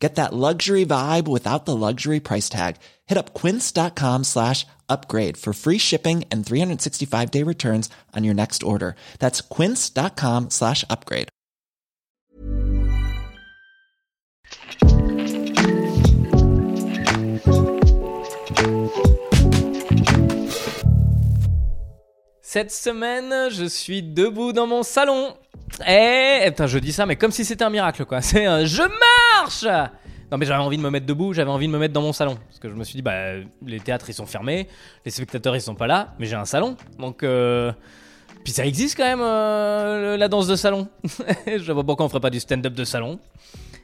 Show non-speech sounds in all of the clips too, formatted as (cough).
Get that luxury vibe without the luxury price tag. Hit up quince.com slash upgrade for free shipping and 365 day returns on your next order. That's quince.com slash upgrade. Cette semaine, je suis debout dans mon salon. Et putain, je dis ça, mais comme si c'était un miracle, quoi. C'est un je Non, mais j'avais envie de me mettre debout, j'avais envie de me mettre dans mon salon. Parce que je me suis dit, bah, les théâtres ils sont fermés, les spectateurs ils sont pas là, mais j'ai un salon. Donc, euh... puis ça existe quand même, euh, la danse de salon. (laughs) je vois pourquoi on ferait pas du stand-up de salon.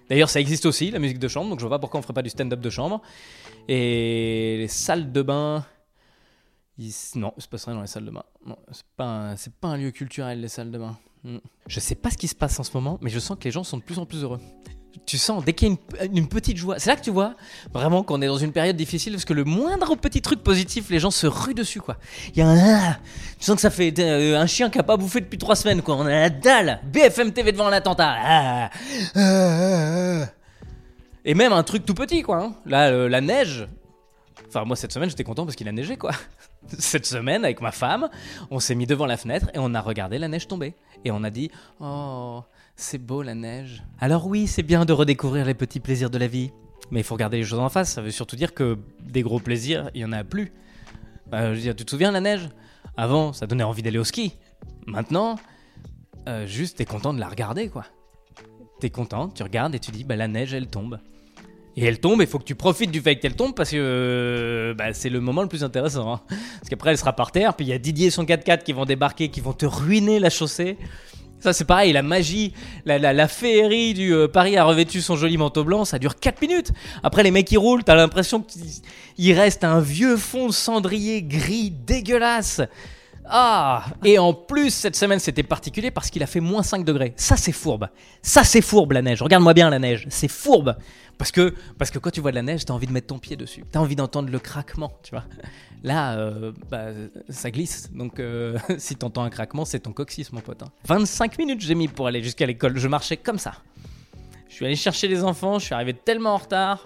D'ailleurs, ça existe aussi, la musique de chambre, donc je vois pas pourquoi on ferait pas du stand-up de chambre. Et les salles de bain. Non, il se passe rien dans les salles de bain. Non, c'est pas, un... c'est pas un lieu culturel, les salles de bain. Hmm. Je sais pas ce qui se passe en ce moment, mais je sens que les gens sont de plus en plus heureux. Tu sens, dès qu'il y a une, petite joie, c'est là que tu vois vraiment qu'on est dans une période difficile parce que le moindre petit truc positif, les gens se ruent dessus quoi. Il y a un. ah Tu sens que ça fait euh, un chien qui a pas bouffé depuis trois semaines quoi. On a la dalle BFM TV devant l'attentat. Ah, ah, ah. Et même un truc tout petit quoi. hein. La neige. Enfin, moi cette semaine j'étais content parce qu'il a neigé quoi. (laughs) Cette semaine, avec ma femme, on s'est mis devant la fenêtre et on a regardé la neige tomber. Et on a dit Oh, c'est beau la neige. Alors, oui, c'est bien de redécouvrir les petits plaisirs de la vie. Mais il faut regarder les choses en face. Ça veut surtout dire que des gros plaisirs, il y en a plus. Bah, je veux dire, tu te souviens la neige? Avant, ça donnait envie d'aller au ski. Maintenant, euh, juste t'es content de la regarder quoi. T'es content, tu regardes et tu dis Bah, la neige elle tombe. Et elle tombe, il faut que tu profites du fait qu'elle tombe parce que euh, bah, c'est le moment le plus intéressant. hein. Parce qu'après, elle sera par terre, puis il y a Didier et son 4x4 qui vont débarquer, qui vont te ruiner la chaussée. Ça, c'est pareil, la magie, la, la, féerie du euh, Paris a revêtu son joli manteau blanc, ça dure 4 minutes. Après, les mecs qui roulent, t'as l'impression qu'il reste un vieux fond cendrier gris dégueulasse. Ah Et en plus, cette semaine, c'était particulier parce qu'il a fait moins 5 degrés. Ça, c'est fourbe. Ça, c'est fourbe, la neige. Regarde-moi bien la neige. C'est fourbe. Parce que, parce que quand tu vois de la neige, t'as envie de mettre ton pied dessus. T'as envie d'entendre le craquement, tu vois. Là, euh, bah, ça glisse. Donc, euh, (laughs) si t'entends un craquement, c'est ton coccyx, mon pote. hein. 25 minutes j'ai mis pour aller jusqu'à l'école. Je marchais comme ça. Je suis allé chercher les enfants. Je suis arrivé tellement en retard.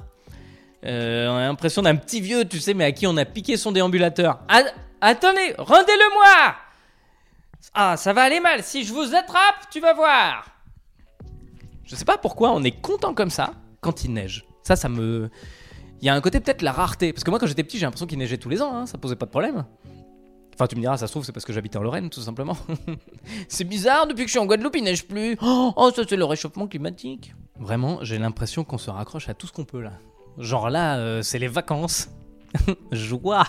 Euh, on a l'impression d'un petit vieux, tu sais, mais à qui on a piqué son déambulateur. Ah, attendez, rendez-le-moi Ah, ça va aller mal. Si je vous attrape, tu vas voir. Je sais pas pourquoi on est content comme ça quand il neige. Ça, ça me. Il y a un côté peut-être la rareté. Parce que moi, quand j'étais petit, j'ai l'impression qu'il neigeait tous les ans. hein, Ça posait pas de problème. Enfin, tu me diras, ça se trouve, c'est parce que j'habitais en Lorraine, tout simplement. (laughs) c'est bizarre, depuis que je suis en Guadeloupe, il neige plus. Oh, ça, c'est le réchauffement climatique. Vraiment, j'ai l'impression qu'on se raccroche à tout ce qu'on peut là. Genre là, euh, c'est les vacances. (laughs) Joie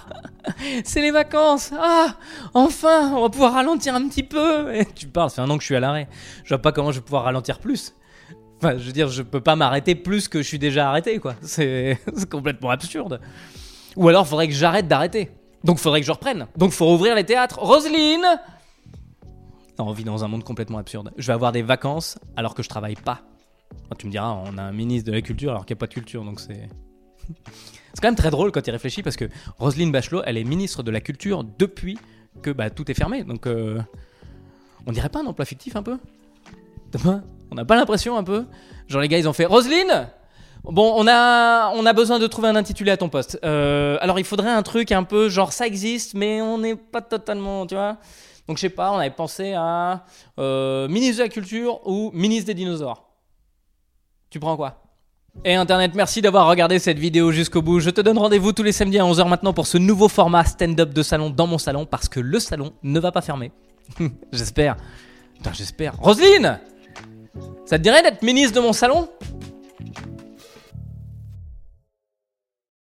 C'est les vacances Ah Enfin On va pouvoir ralentir un petit peu Et tu parles, ça fait un an que je suis à l'arrêt. Je vois pas comment je vais pouvoir ralentir plus. Enfin, je veux dire, je peux pas m'arrêter plus que je suis déjà arrêté, quoi. C'est (laughs) complètement absurde. Ou alors, faudrait que j'arrête d'arrêter. Donc, faudrait que je reprenne. Donc, faut rouvrir les théâtres. Roselyne on vit dans un monde complètement absurde. Je vais avoir des vacances alors que je travaille pas. Tu me diras, on a un ministre de la culture alors qu'il n'y a pas de culture, donc c'est. C'est quand même très drôle quand il réfléchit parce que Roselyne Bachelot, elle est ministre de la culture depuis que bah, tout est fermé. Donc, euh, on dirait pas un emploi fictif un peu? On n'a pas l'impression un peu? Genre les gars, ils ont fait Roselyne Bon, on a, on a besoin de trouver un intitulé à ton poste. Euh, alors, il faudrait un truc un peu genre ça existe, mais on n'est pas totalement, tu vois? Donc, je sais pas, on avait pensé à euh, ministre de la culture ou ministre des dinosaures. Tu prends quoi? Et Internet, merci d'avoir regardé cette vidéo jusqu'au bout. Je te donne rendez-vous tous les samedis à 11h maintenant pour ce nouveau format stand-up de salon dans mon salon parce que le salon ne va pas fermer. (laughs) j'espère. J'espère. Roselyne Ça te dirait d'être ministre de mon salon?